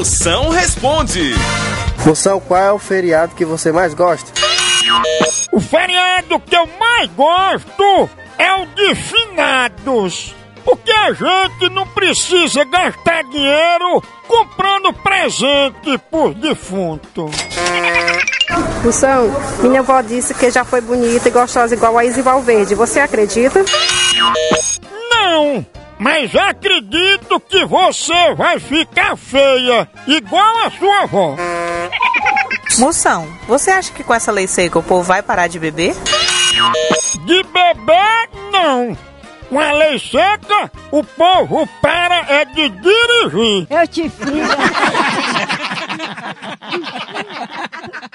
Moção responde. Moção, qual é o feriado que você mais gosta? O feriado que eu mais gosto é o de finados. Porque a gente não precisa gastar dinheiro comprando presente por defunto. Moção, minha avó disse que já foi bonita e gostosa igual a Izzy Valverde. Você acredita? Mas acredito que você vai ficar feia, igual a sua avó. Moção, você acha que com essa lei seca o povo vai parar de beber? De beber, não. Com a lei seca, o povo para é de dirigir. Eu te fiz.